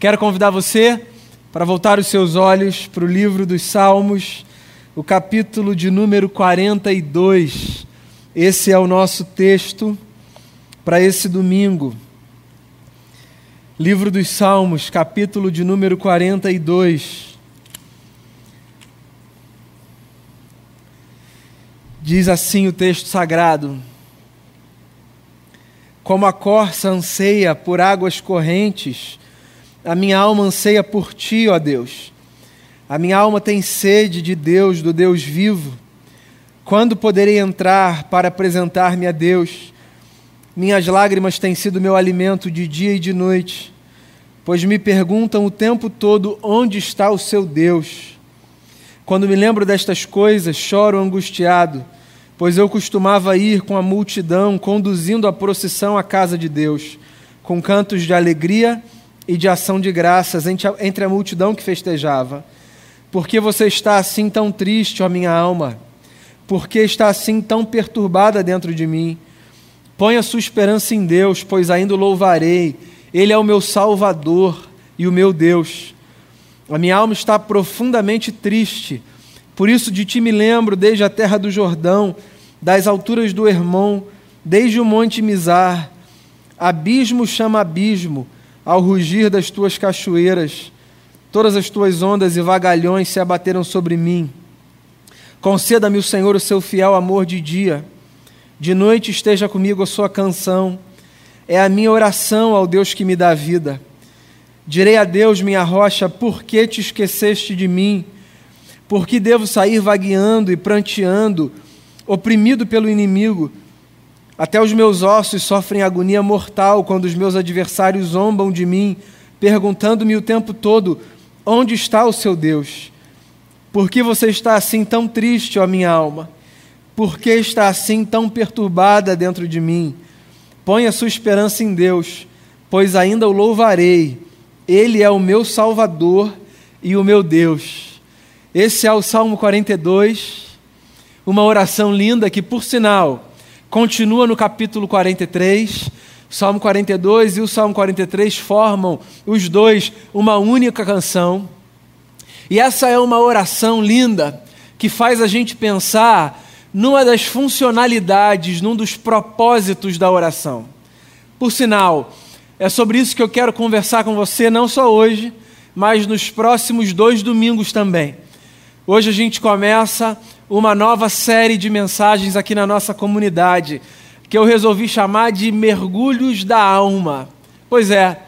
Quero convidar você para voltar os seus olhos para o livro dos Salmos, o capítulo de número 42. Esse é o nosso texto para esse domingo. Livro dos Salmos, capítulo de número 42. Diz assim o texto sagrado: Como a corça anseia por águas correntes, a minha alma anseia por ti, ó Deus. A minha alma tem sede de Deus, do Deus vivo. Quando poderei entrar para apresentar-me a Deus? Minhas lágrimas têm sido meu alimento de dia e de noite, pois me perguntam o tempo todo onde está o seu Deus. Quando me lembro destas coisas, choro angustiado, pois eu costumava ir com a multidão, conduzindo a procissão à casa de Deus, com cantos de alegria e de ação de graças entre a multidão que festejava. Por que você está assim tão triste, ó minha alma? Por que está assim tão perturbada dentro de mim? Põe a sua esperança em Deus, pois ainda o louvarei. Ele é o meu Salvador e o meu Deus. A minha alma está profundamente triste, por isso de ti me lembro desde a terra do Jordão, das alturas do Hermon, desde o monte Mizar. Abismo chama abismo, ao rugir das tuas cachoeiras, todas as tuas ondas e vagalhões se abateram sobre mim. Conceda-me o Senhor o seu fiel amor de dia. De noite esteja comigo a sua canção. É a minha oração ao Deus que me dá vida. Direi a Deus, minha rocha, por que te esqueceste de mim? Por que devo sair vagueando e pranteando, oprimido pelo inimigo? Até os meus ossos sofrem agonia mortal quando os meus adversários zombam de mim, perguntando-me o tempo todo: onde está o seu Deus? Por que você está assim tão triste, ó minha alma? Por que está assim tão perturbada dentro de mim? Põe a sua esperança em Deus, pois ainda o louvarei. Ele é o meu Salvador e o meu Deus. Esse é o Salmo 42, uma oração linda que, por sinal, continua no capítulo 43. Salmo 42 e o Salmo 43 formam os dois uma única canção. E essa é uma oração linda que faz a gente pensar numa das funcionalidades, num dos propósitos da oração. Por sinal, é sobre isso que eu quero conversar com você, não só hoje, mas nos próximos dois domingos também. Hoje a gente começa uma nova série de mensagens aqui na nossa comunidade, que eu resolvi chamar de Mergulhos da Alma. Pois é,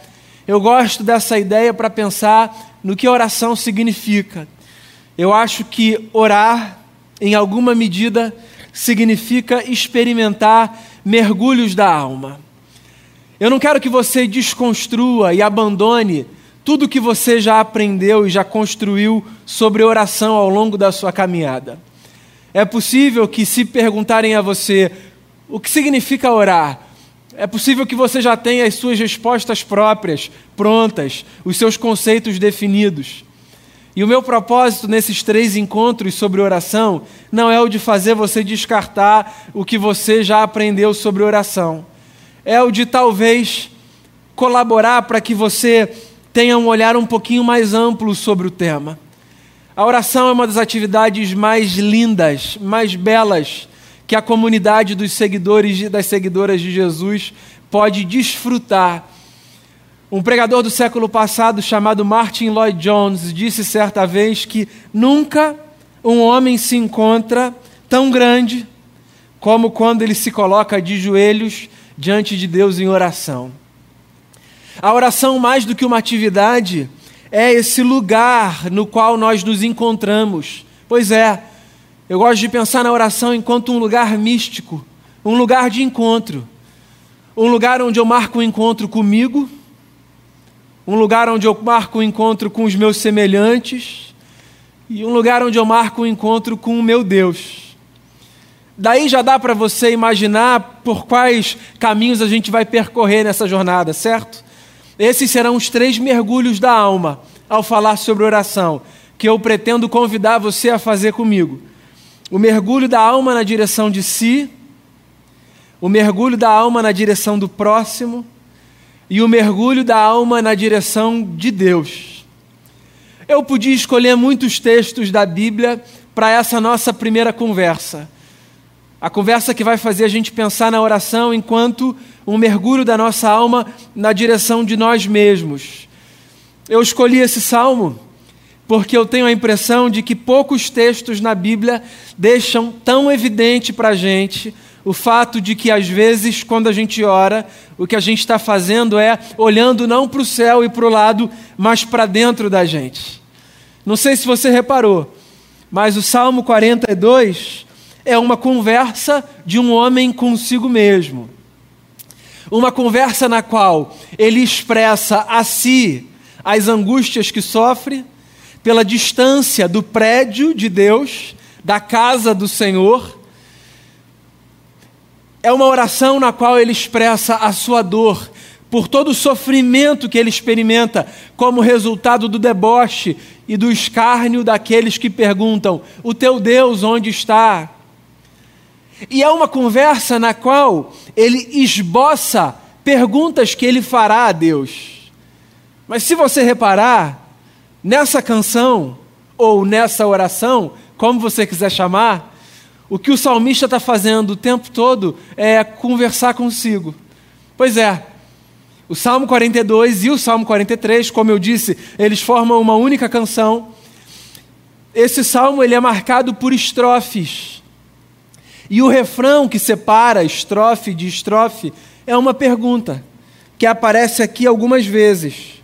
eu gosto dessa ideia para pensar no que oração significa. Eu acho que orar, em alguma medida, significa experimentar mergulhos da alma. Eu não quero que você desconstrua e abandone tudo que você já aprendeu e já construiu sobre oração ao longo da sua caminhada. É possível que, se perguntarem a você o que significa orar, é possível que você já tenha as suas respostas próprias, prontas, os seus conceitos definidos. E o meu propósito nesses três encontros sobre oração não é o de fazer você descartar o que você já aprendeu sobre oração. É o de talvez colaborar para que você tenha um olhar um pouquinho mais amplo sobre o tema. A oração é uma das atividades mais lindas, mais belas que a comunidade dos seguidores e das seguidoras de Jesus pode desfrutar. Um pregador do século passado chamado Martin Lloyd Jones disse certa vez que nunca um homem se encontra tão grande como quando ele se coloca de joelhos diante de Deus em oração. A oração, mais do que uma atividade, é esse lugar no qual nós nos encontramos. Pois é, eu gosto de pensar na oração enquanto um lugar místico, um lugar de encontro, um lugar onde eu marco um encontro comigo, um lugar onde eu marco um encontro com os meus semelhantes e um lugar onde eu marco um encontro com o meu Deus. Daí já dá para você imaginar por quais caminhos a gente vai percorrer nessa jornada, certo? Esses serão os três mergulhos da alma ao falar sobre oração, que eu pretendo convidar você a fazer comigo. O mergulho da alma na direção de si, o mergulho da alma na direção do próximo e o mergulho da alma na direção de Deus. Eu podia escolher muitos textos da Bíblia para essa nossa primeira conversa. A conversa que vai fazer a gente pensar na oração enquanto um mergulho da nossa alma na direção de nós mesmos. Eu escolhi esse salmo porque eu tenho a impressão de que poucos textos na Bíblia deixam tão evidente para a gente o fato de que, às vezes, quando a gente ora, o que a gente está fazendo é olhando não para o céu e para o lado, mas para dentro da gente. Não sei se você reparou, mas o Salmo 42 é uma conversa de um homem consigo mesmo. Uma conversa na qual ele expressa a si as angústias que sofre pela distância do prédio de Deus, da casa do Senhor. É uma oração na qual ele expressa a sua dor por todo o sofrimento que ele experimenta como resultado do deboche e do escárnio daqueles que perguntam: O teu Deus onde está? E é uma conversa na qual ele esboça perguntas que ele fará a Deus. Mas se você reparar, nessa canção, ou nessa oração, como você quiser chamar, o que o salmista está fazendo o tempo todo é conversar consigo. Pois é, o Salmo 42 e o Salmo 43, como eu disse, eles formam uma única canção. Esse salmo ele é marcado por estrofes. E o refrão que separa estrofe de estrofe é uma pergunta que aparece aqui algumas vezes.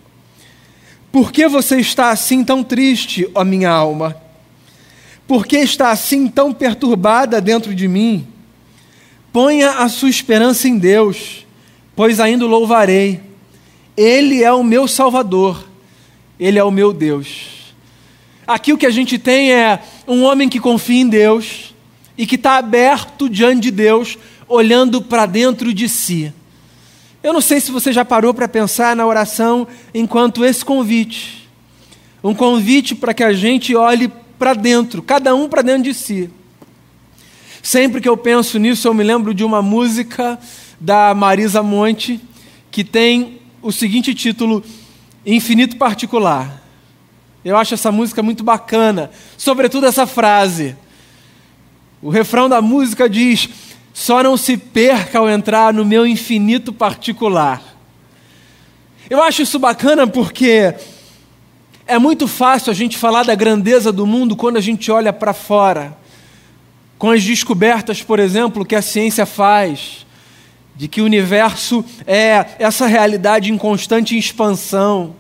Por que você está assim tão triste, ó minha alma? Por que está assim tão perturbada dentro de mim? Ponha a sua esperança em Deus, pois ainda o louvarei. Ele é o meu Salvador, Ele é o meu Deus. Aqui o que a gente tem é um homem que confia em Deus, e que está aberto diante de Deus, olhando para dentro de si. Eu não sei se você já parou para pensar na oração enquanto esse convite um convite para que a gente olhe para dentro, cada um para dentro de si. Sempre que eu penso nisso, eu me lembro de uma música da Marisa Monte que tem o seguinte título: Infinito Particular. Eu acho essa música muito bacana, sobretudo essa frase. O refrão da música diz: Só não se perca ao entrar no meu infinito particular. Eu acho isso bacana porque é muito fácil a gente falar da grandeza do mundo quando a gente olha para fora. Com as descobertas, por exemplo, que a ciência faz, de que o universo é essa realidade em constante expansão.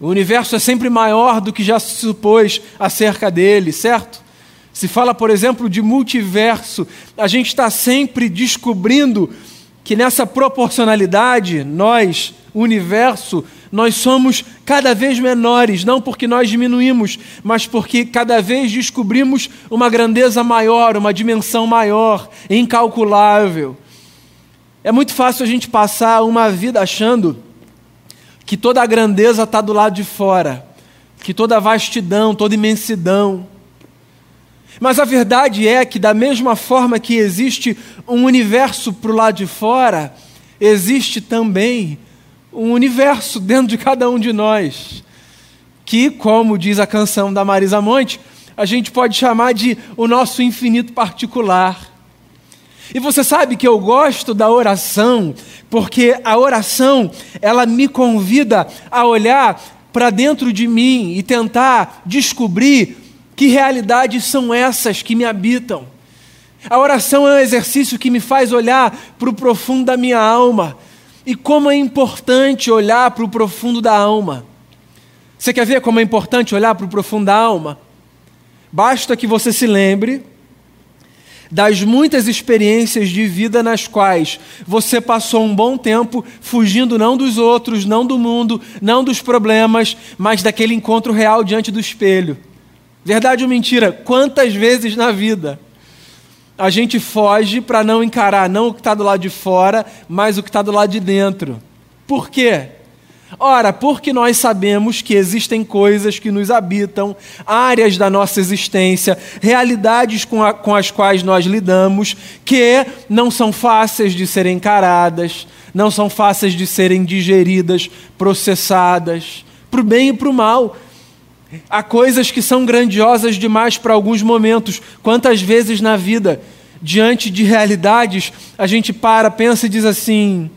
O universo é sempre maior do que já se supôs acerca dele, certo? Se fala, por exemplo, de multiverso, a gente está sempre descobrindo que nessa proporcionalidade, nós, universo, nós somos cada vez menores, não porque nós diminuímos, mas porque cada vez descobrimos uma grandeza maior, uma dimensão maior, incalculável. É muito fácil a gente passar uma vida achando que toda a grandeza está do lado de fora, que toda a vastidão, toda a imensidão, mas a verdade é que, da mesma forma que existe um universo para o lado de fora, existe também um universo dentro de cada um de nós, que, como diz a canção da Marisa Monte, a gente pode chamar de o nosso infinito particular. E você sabe que eu gosto da oração, porque a oração, ela me convida a olhar para dentro de mim e tentar descobrir que realidades são essas que me habitam? A oração é um exercício que me faz olhar para o profundo da minha alma. E como é importante olhar para o profundo da alma. Você quer ver como é importante olhar para o profundo da alma? Basta que você se lembre das muitas experiências de vida nas quais você passou um bom tempo fugindo não dos outros, não do mundo, não dos problemas, mas daquele encontro real diante do espelho. Verdade ou mentira? Quantas vezes na vida a gente foge para não encarar não o que está do lado de fora, mas o que está do lado de dentro? Por quê? Ora, porque nós sabemos que existem coisas que nos habitam, áreas da nossa existência, realidades com, a, com as quais nós lidamos, que não são fáceis de serem encaradas, não são fáceis de serem digeridas, processadas, para o bem e para o mal. Há coisas que são grandiosas demais para alguns momentos. Quantas vezes na vida, diante de realidades, a gente para, pensa e diz assim: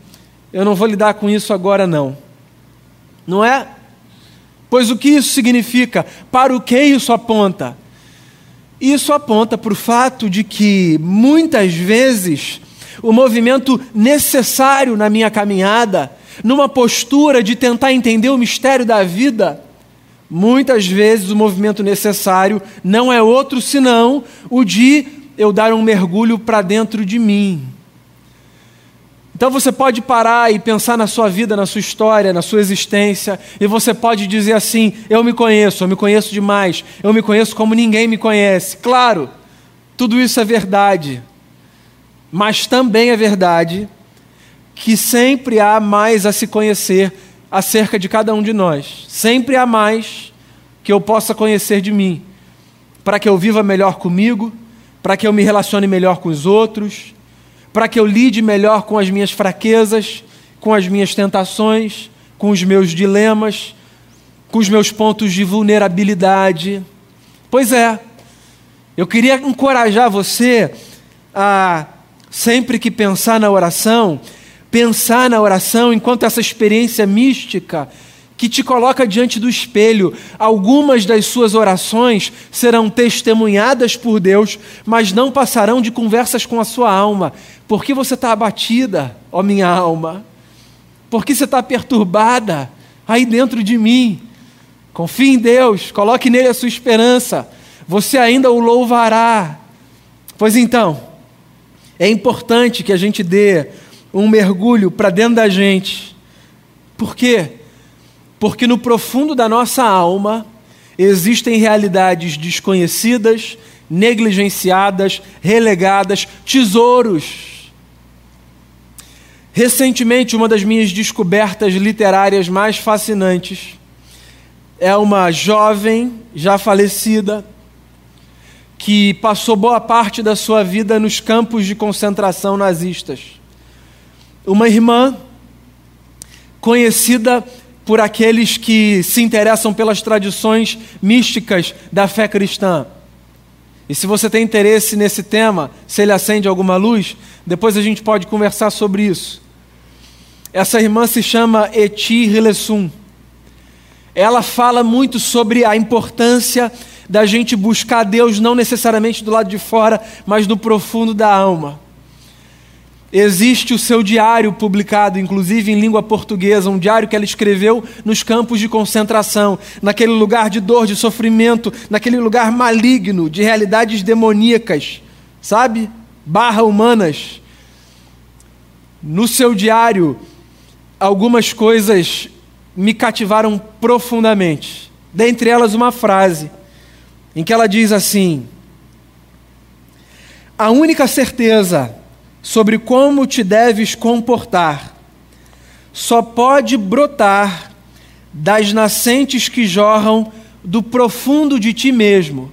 eu não vou lidar com isso agora, não. Não é? Pois o que isso significa? Para o que isso aponta? Isso aponta para o fato de que, muitas vezes, o movimento necessário na minha caminhada, numa postura de tentar entender o mistério da vida, muitas vezes o movimento necessário não é outro senão o de eu dar um mergulho para dentro de mim. Então você pode parar e pensar na sua vida, na sua história, na sua existência, e você pode dizer assim: Eu me conheço, eu me conheço demais, eu me conheço como ninguém me conhece. Claro, tudo isso é verdade, mas também é verdade que sempre há mais a se conhecer acerca de cada um de nós, sempre há mais que eu possa conhecer de mim, para que eu viva melhor comigo, para que eu me relacione melhor com os outros para que eu lide melhor com as minhas fraquezas, com as minhas tentações, com os meus dilemas, com os meus pontos de vulnerabilidade. Pois é, eu queria encorajar você a, sempre que pensar na oração, pensar na oração enquanto essa experiência mística que te coloca diante do espelho. Algumas das suas orações serão testemunhadas por Deus, mas não passarão de conversas com a sua alma. Por que você está abatida, ó minha alma? Por que você está perturbada aí dentro de mim? Confie em Deus, coloque nele a sua esperança, você ainda o louvará. Pois então, é importante que a gente dê um mergulho para dentro da gente. Por quê? Porque no profundo da nossa alma existem realidades desconhecidas, negligenciadas, relegadas, tesouros. Recentemente, uma das minhas descobertas literárias mais fascinantes é uma jovem já falecida que passou boa parte da sua vida nos campos de concentração nazistas. Uma irmã conhecida por aqueles que se interessam pelas tradições místicas da fé cristã. E se você tem interesse nesse tema, se ele acende alguma luz, depois a gente pode conversar sobre isso. Essa irmã se chama Eti Rilesum. Ela fala muito sobre a importância da gente buscar Deus não necessariamente do lado de fora, mas no profundo da alma. Existe o seu diário publicado, inclusive em língua portuguesa, um diário que ela escreveu nos campos de concentração, naquele lugar de dor, de sofrimento, naquele lugar maligno, de realidades demoníacas, sabe? Barra humanas. No seu diário, algumas coisas me cativaram profundamente. Dentre elas, uma frase em que ela diz assim: A única certeza sobre como te deves comportar só pode brotar das nascentes que jorram do profundo de ti mesmo.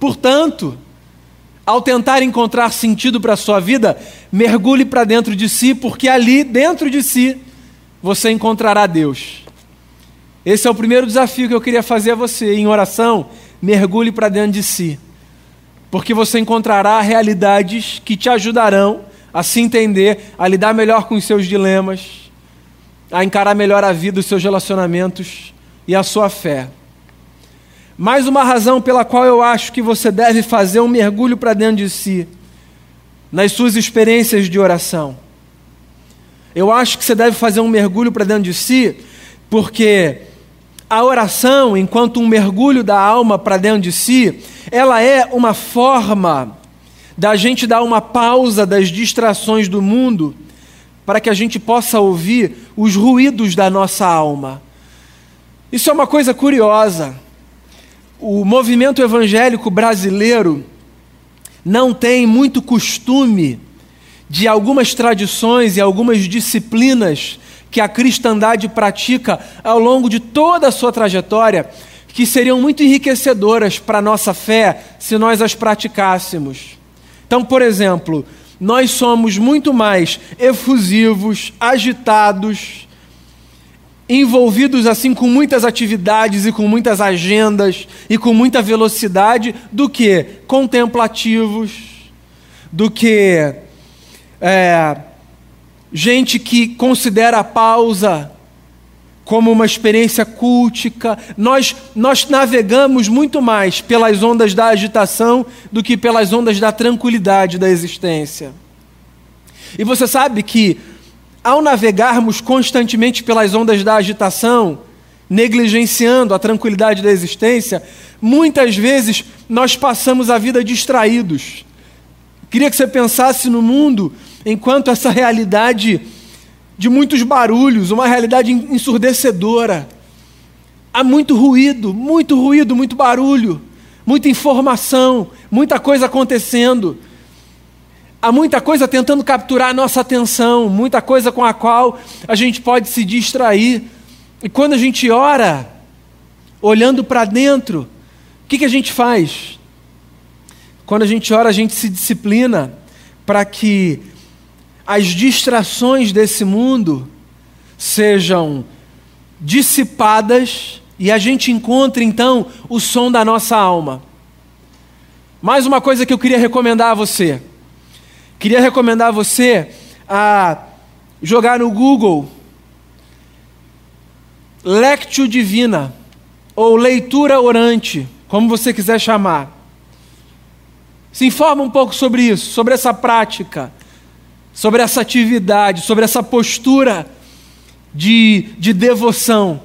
Portanto, ao tentar encontrar sentido para a sua vida, mergulhe para dentro de si, porque ali, dentro de si, você encontrará Deus. Esse é o primeiro desafio que eu queria fazer a você em oração. Mergulhe para dentro de si porque você encontrará realidades que te ajudarão a se entender, a lidar melhor com os seus dilemas, a encarar melhor a vida, os seus relacionamentos e a sua fé. Mais uma razão pela qual eu acho que você deve fazer um mergulho para dentro de si, nas suas experiências de oração. Eu acho que você deve fazer um mergulho para dentro de si, porque a oração, enquanto um mergulho da alma para dentro de si, ela é uma forma da gente dar uma pausa das distrações do mundo para que a gente possa ouvir os ruídos da nossa alma. Isso é uma coisa curiosa. O movimento evangélico brasileiro não tem muito costume de algumas tradições e algumas disciplinas que a cristandade pratica ao longo de toda a sua trajetória, que seriam muito enriquecedoras para a nossa fé se nós as praticássemos. Então, por exemplo, nós somos muito mais efusivos, agitados, envolvidos assim com muitas atividades e com muitas agendas e com muita velocidade do que contemplativos, do que é, gente que considera a pausa como uma experiência cultica. Nós, nós navegamos muito mais pelas ondas da agitação do que pelas ondas da tranquilidade da existência. E você sabe que, ao navegarmos constantemente pelas ondas da agitação, negligenciando a tranquilidade da existência, muitas vezes nós passamos a vida distraídos. Queria que você pensasse no mundo enquanto essa realidade de muitos barulhos, uma realidade ensurdecedora. Há muito ruído, muito ruído, muito barulho, muita informação, muita coisa acontecendo. Há muita coisa tentando capturar a nossa atenção, muita coisa com a qual a gente pode se distrair. E quando a gente ora, olhando para dentro, o que, que a gente faz? Quando a gente ora, a gente se disciplina para que as distrações desse mundo sejam dissipadas e a gente encontre então o som da nossa alma. Mais uma coisa que eu queria recomendar a você. Queria recomendar a você a jogar no Google Lectio Divina ou leitura orante, como você quiser chamar. Se informa um pouco sobre isso, sobre essa prática sobre essa atividade, sobre essa postura de, de devoção.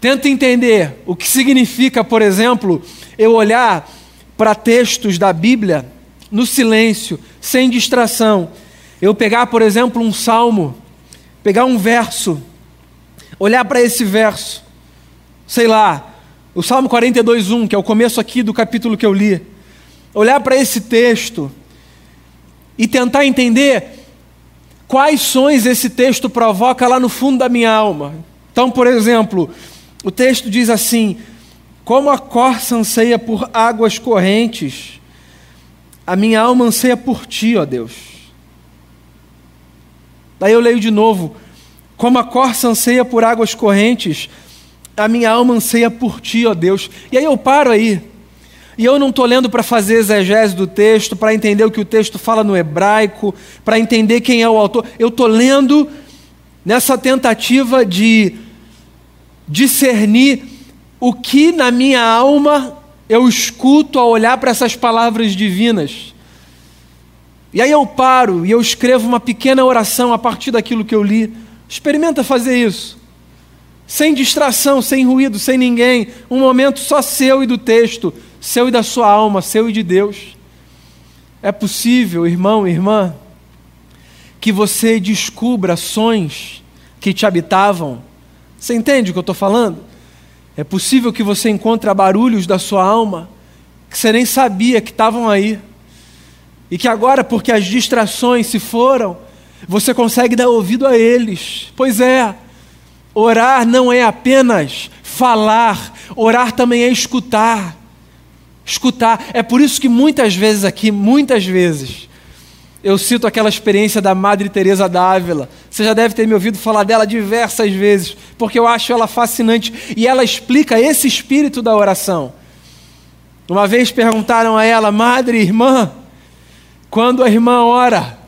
Tenta entender o que significa, por exemplo, eu olhar para textos da Bíblia no silêncio, sem distração. Eu pegar, por exemplo, um salmo, pegar um verso, olhar para esse verso, sei lá, o Salmo 42:1, que é o começo aqui do capítulo que eu li. Olhar para esse texto e tentar entender quais sons esse texto provoca lá no fundo da minha alma. Então, por exemplo, o texto diz assim: Como a corça anseia por águas correntes, a minha alma anseia por ti, ó Deus. Daí eu leio de novo: Como a corça anseia por águas correntes, a minha alma anseia por ti, ó Deus. E aí eu paro aí. E eu não estou lendo para fazer exegese do texto, para entender o que o texto fala no hebraico, para entender quem é o autor. Eu estou lendo nessa tentativa de discernir o que na minha alma eu escuto ao olhar para essas palavras divinas. E aí eu paro e eu escrevo uma pequena oração a partir daquilo que eu li. Experimenta fazer isso. Sem distração, sem ruído, sem ninguém. Um momento só seu e do texto seu e da sua alma, seu e de Deus. É possível, irmão e irmã, que você descubra sons que te habitavam. Você entende o que eu estou falando? É possível que você encontre barulhos da sua alma que você nem sabia que estavam aí. E que agora, porque as distrações se foram, você consegue dar ouvido a eles. Pois é, orar não é apenas falar, orar também é escutar escutar. É por isso que muitas vezes aqui, muitas vezes, eu cito aquela experiência da Madre Teresa d'Ávila. Você já deve ter me ouvido falar dela diversas vezes, porque eu acho ela fascinante e ela explica esse espírito da oração. Uma vez perguntaram a ela, Madre, irmã, quando a irmã ora,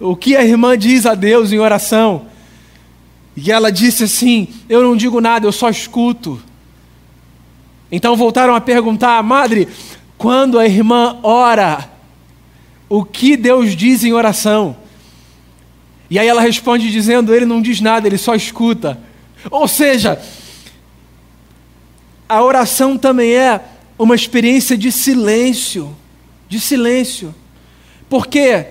o que a irmã diz a Deus em oração? E ela disse assim: Eu não digo nada, eu só escuto. Então voltaram a perguntar, madre, quando a irmã ora, o que Deus diz em oração? E aí ela responde dizendo: ele não diz nada, ele só escuta. Ou seja, a oração também é uma experiência de silêncio, de silêncio. Por quê?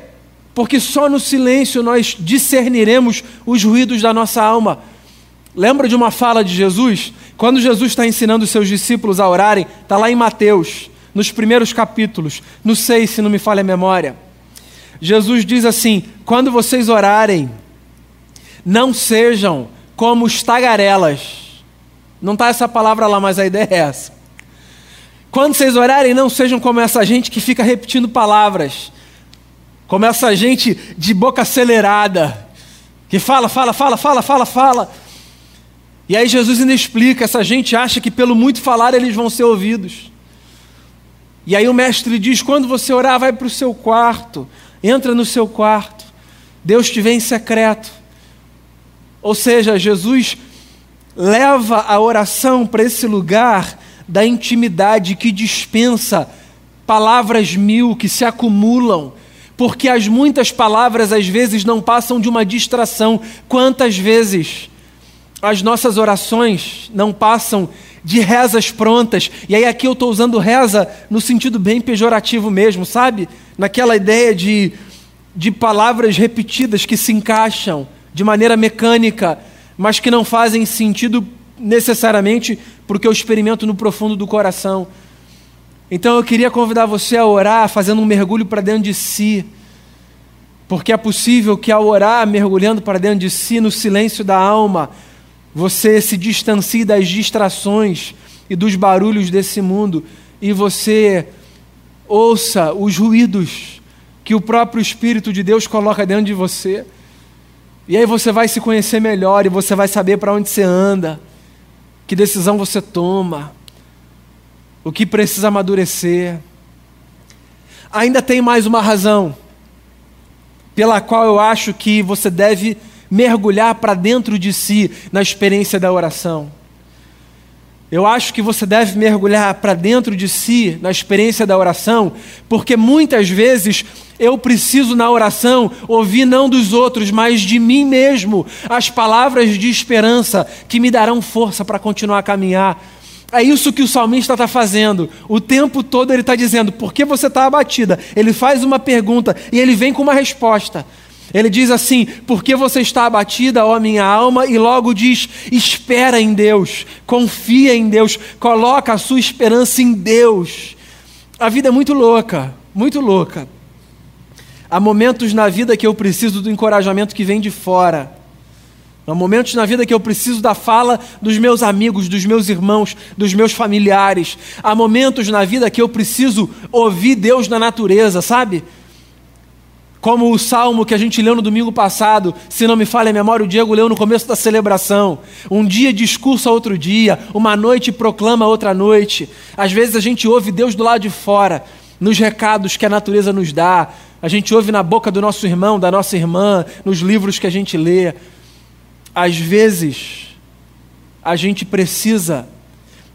Porque só no silêncio nós discerniremos os ruídos da nossa alma. Lembra de uma fala de Jesus? Quando Jesus está ensinando os seus discípulos a orarem, está lá em Mateus, nos primeiros capítulos, no 6, se não me falha a memória. Jesus diz assim: quando vocês orarem, não sejam como os tagarelas. Não está essa palavra lá, mas a ideia é essa. Quando vocês orarem, não sejam como essa gente que fica repetindo palavras como essa gente de boca acelerada, que fala, fala, fala, fala, fala, fala. E aí Jesus ainda explica: essa gente acha que pelo muito falar eles vão ser ouvidos. E aí o mestre diz: quando você orar, vai para o seu quarto, entra no seu quarto, Deus te vê em secreto. Ou seja, Jesus leva a oração para esse lugar da intimidade que dispensa palavras mil que se acumulam, porque as muitas palavras às vezes não passam de uma distração. Quantas vezes as nossas orações não passam de rezas prontas? E aí aqui eu estou usando reza no sentido bem pejorativo mesmo, sabe? Naquela ideia de, de palavras repetidas que se encaixam de maneira mecânica, mas que não fazem sentido necessariamente porque eu experimento no profundo do coração. Então eu queria convidar você a orar fazendo um mergulho para dentro de si. Porque é possível que ao orar, mergulhando para dentro de si, no silêncio da alma, você se distancie das distrações e dos barulhos desse mundo e você ouça os ruídos que o próprio Espírito de Deus coloca dentro de você. E aí você vai se conhecer melhor e você vai saber para onde você anda, que decisão você toma, o que precisa amadurecer. Ainda tem mais uma razão pela qual eu acho que você deve mergulhar para dentro de si na experiência da oração. Eu acho que você deve mergulhar para dentro de si na experiência da oração, porque muitas vezes eu preciso na oração ouvir não dos outros, mas de mim mesmo, as palavras de esperança que me darão força para continuar a caminhar. É isso que o salmista está fazendo. O tempo todo ele está dizendo: por que você está abatida? Ele faz uma pergunta e ele vem com uma resposta. Ele diz assim: Por que você está abatida, ó minha alma? E logo diz: Espera em Deus, confia em Deus, coloca a sua esperança em Deus. A vida é muito louca, muito louca. Há momentos na vida que eu preciso do encorajamento que vem de fora. Há momentos na vida que eu preciso da fala dos meus amigos, dos meus irmãos, dos meus familiares. Há momentos na vida que eu preciso ouvir Deus na natureza, sabe? Como o salmo que a gente leu no domingo passado, se não me falha a memória, o Diego leu no começo da celebração. Um dia discursa outro dia, uma noite proclama outra noite. Às vezes a gente ouve Deus do lado de fora, nos recados que a natureza nos dá. A gente ouve na boca do nosso irmão, da nossa irmã, nos livros que a gente lê. Às vezes, a gente precisa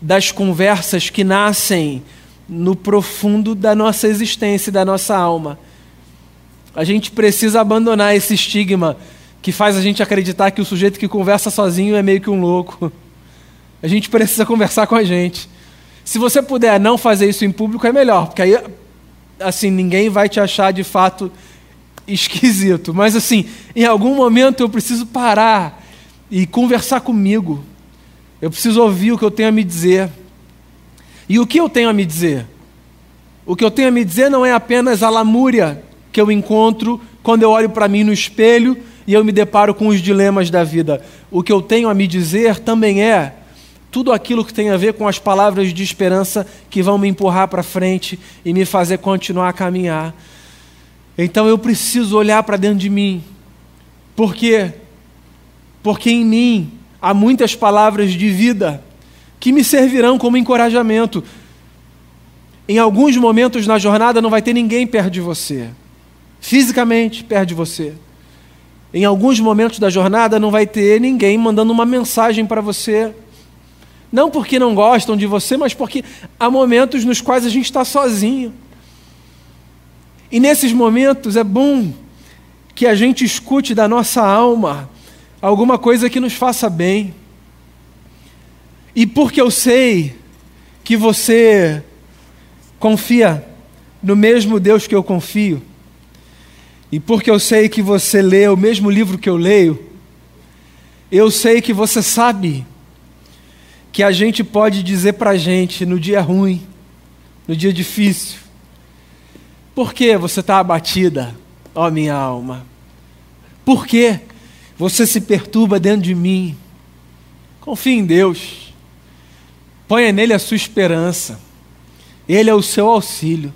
das conversas que nascem no profundo da nossa existência e da nossa alma a gente precisa abandonar esse estigma que faz a gente acreditar que o sujeito que conversa sozinho é meio que um louco. A gente precisa conversar com a gente. Se você puder não fazer isso em público, é melhor, porque aí, assim, ninguém vai te achar de fato esquisito. Mas, assim, em algum momento eu preciso parar e conversar comigo. Eu preciso ouvir o que eu tenho a me dizer. E o que eu tenho a me dizer? O que eu tenho a me dizer não é apenas a lamúria que eu encontro quando eu olho para mim no espelho e eu me deparo com os dilemas da vida. O que eu tenho a me dizer também é tudo aquilo que tem a ver com as palavras de esperança que vão me empurrar para frente e me fazer continuar a caminhar. Então eu preciso olhar para dentro de mim. Por quê? Porque em mim há muitas palavras de vida que me servirão como encorajamento. Em alguns momentos na jornada não vai ter ninguém perto de você fisicamente perto de você. Em alguns momentos da jornada não vai ter ninguém mandando uma mensagem para você. Não porque não gostam de você, mas porque há momentos nos quais a gente está sozinho. E nesses momentos é bom que a gente escute da nossa alma alguma coisa que nos faça bem. E porque eu sei que você confia no mesmo Deus que eu confio, e porque eu sei que você lê o mesmo livro que eu leio, eu sei que você sabe que a gente pode dizer para a gente no dia ruim, no dia difícil, por que você está abatida, ó minha alma? Por que você se perturba dentro de mim? Confie em Deus, ponha nele a sua esperança, Ele é o seu auxílio.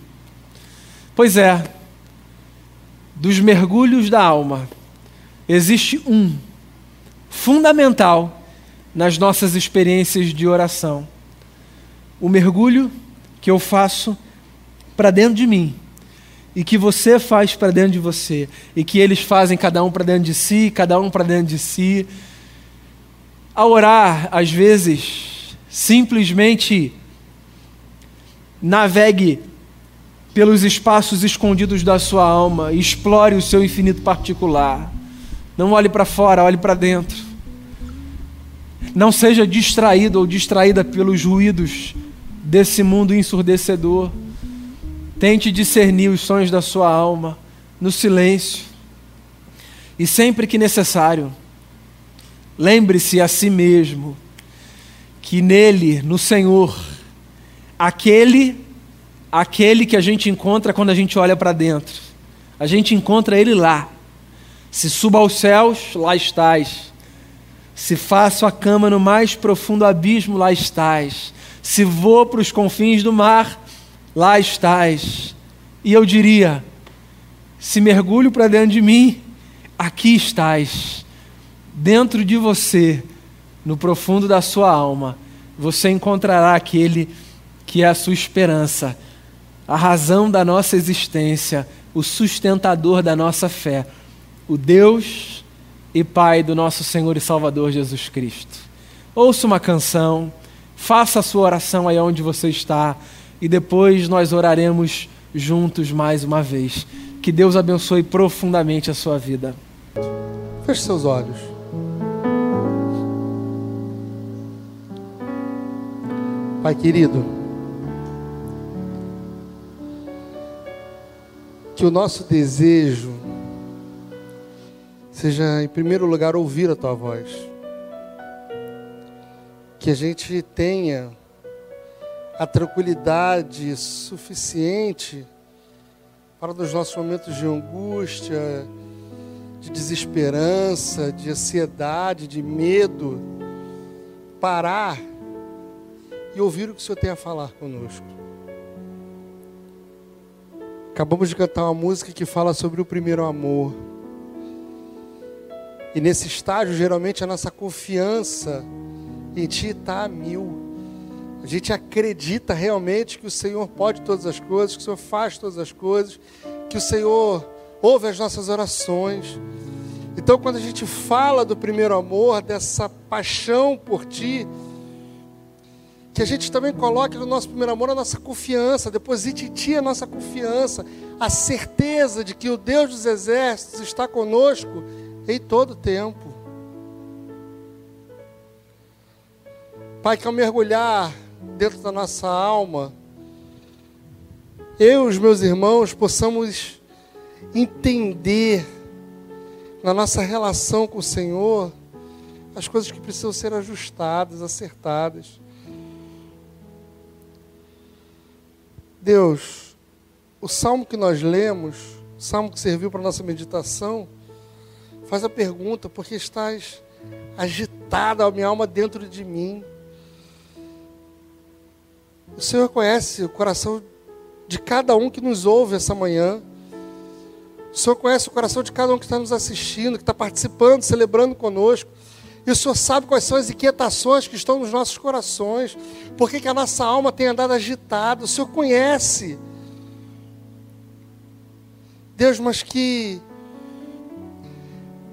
Pois é, dos mergulhos da alma, existe um fundamental nas nossas experiências de oração. O mergulho que eu faço para dentro de mim e que você faz para dentro de você e que eles fazem cada um para dentro de si, cada um para dentro de si. A orar, às vezes, simplesmente navegue pelos espaços escondidos da sua alma, explore o seu infinito particular. Não olhe para fora, olhe para dentro. Não seja distraído ou distraída pelos ruídos desse mundo ensurdecedor. Tente discernir os sonhos da sua alma no silêncio. E sempre que necessário, lembre-se a si mesmo que nele, no Senhor, aquele aquele que a gente encontra quando a gente olha para dentro. A gente encontra ele lá. Se suba aos céus, lá estás. Se faço a cama no mais profundo abismo, lá estás. Se vou para os confins do mar, lá estás. E eu diria: se mergulho para dentro de mim, aqui estás. Dentro de você, no profundo da sua alma, você encontrará aquele que é a sua esperança, a razão da nossa existência, o sustentador da nossa fé, o Deus e Pai do nosso Senhor e Salvador Jesus Cristo. Ouça uma canção, faça a sua oração aí onde você está e depois nós oraremos juntos mais uma vez. Que Deus abençoe profundamente a sua vida. Feche seus olhos. Pai querido, que o nosso desejo seja, em primeiro lugar, ouvir a tua voz. Que a gente tenha a tranquilidade suficiente para nos nossos momentos de angústia, de desesperança, de ansiedade, de medo, parar e ouvir o que o Senhor tem a falar conosco. Acabamos de cantar uma música que fala sobre o primeiro amor. E nesse estágio, geralmente, a nossa confiança em Ti está a mil. A gente acredita realmente que o Senhor pode todas as coisas, que o Senhor faz todas as coisas, que o Senhor ouve as nossas orações. Então, quando a gente fala do primeiro amor, dessa paixão por Ti, que a gente também coloque no nosso primeiro amor a nossa confiança, deposite em Ti a nossa confiança, a certeza de que o Deus dos exércitos está conosco em todo o tempo. Pai, que ao mergulhar dentro da nossa alma, eu e os meus irmãos possamos entender na nossa relação com o Senhor as coisas que precisam ser ajustadas, acertadas. Deus, o salmo que nós lemos, o salmo que serviu para nossa meditação, faz a pergunta: por que estás agitada a minha alma dentro de mim? O Senhor conhece o coração de cada um que nos ouve essa manhã. O Senhor conhece o coração de cada um que está nos assistindo, que está participando, celebrando conosco. E o Senhor sabe quais são as inquietações que estão nos nossos corações. Por que, a nossa alma tem andado agitada. O Senhor conhece. Deus, mas que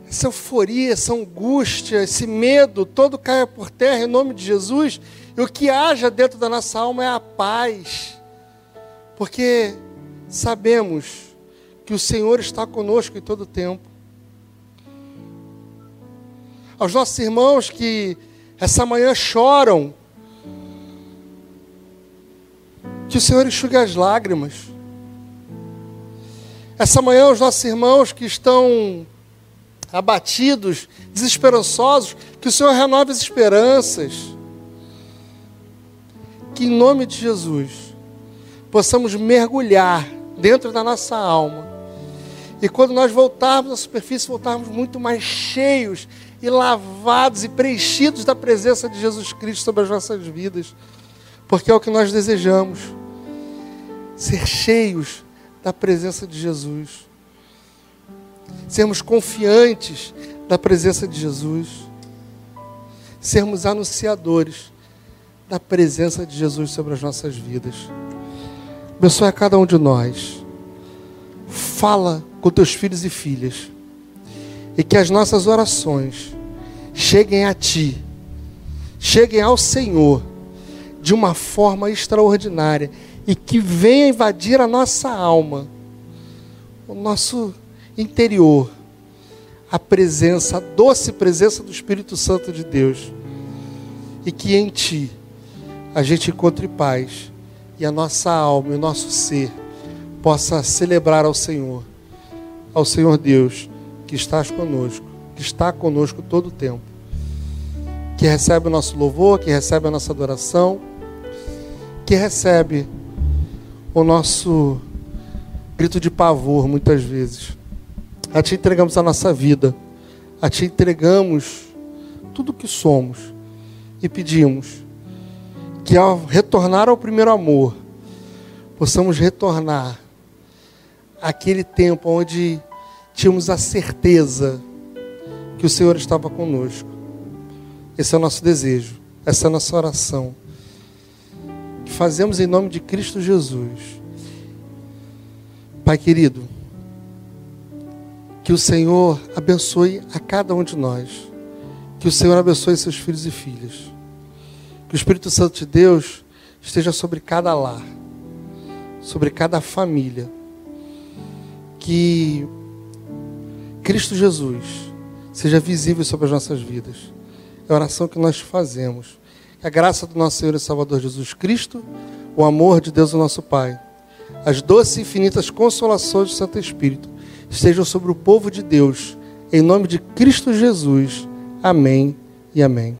essa euforia, essa angústia, esse medo, todo caia por terra em nome de Jesus e o que haja dentro da nossa alma é a paz, porque sabemos que o Senhor está conosco em todo o tempo. Aos nossos irmãos que essa manhã choram, que o Senhor enxugue as lágrimas. Essa manhã, os nossos irmãos que estão abatidos, desesperançosos, que o Senhor renove as esperanças que em nome de Jesus possamos mergulhar dentro da nossa alma. E quando nós voltarmos à superfície, voltarmos muito mais cheios e lavados e preenchidos da presença de Jesus Cristo sobre as nossas vidas. Porque é o que nós desejamos. Ser cheios da presença de Jesus. sermos confiantes da presença de Jesus, sermos anunciadores da presença de Jesus sobre as nossas vidas. Abençoe a cada um de nós. Fala com teus filhos e filhas. E que as nossas orações cheguem a Ti, cheguem ao Senhor de uma forma extraordinária e que venha invadir a nossa alma, o nosso interior, a presença, a doce presença do Espírito Santo de Deus. E que em Ti a gente encontre paz e a nossa alma e o nosso ser possa celebrar ao Senhor, ao Senhor Deus, que estás conosco, que está conosco todo o tempo, que recebe o nosso louvor, que recebe a nossa adoração, que recebe o nosso grito de pavor muitas vezes. A Ti entregamos a nossa vida, a Ti entregamos tudo o que somos e pedimos que ao retornar ao primeiro amor, possamos retornar àquele tempo onde tínhamos a certeza que o Senhor estava conosco. Esse é o nosso desejo, essa é a nossa oração. Que fazemos em nome de Cristo Jesus. Pai querido, que o Senhor abençoe a cada um de nós. Que o Senhor abençoe seus filhos e filhas. Que o Espírito Santo de Deus esteja sobre cada lar, sobre cada família. Que Cristo Jesus seja visível sobre as nossas vidas. É a oração que nós fazemos. Que a graça do nosso Senhor e Salvador Jesus Cristo, o amor de Deus, o nosso Pai, as doces e infinitas consolações do Santo Espírito estejam sobre o povo de Deus. Em nome de Cristo Jesus. Amém e amém.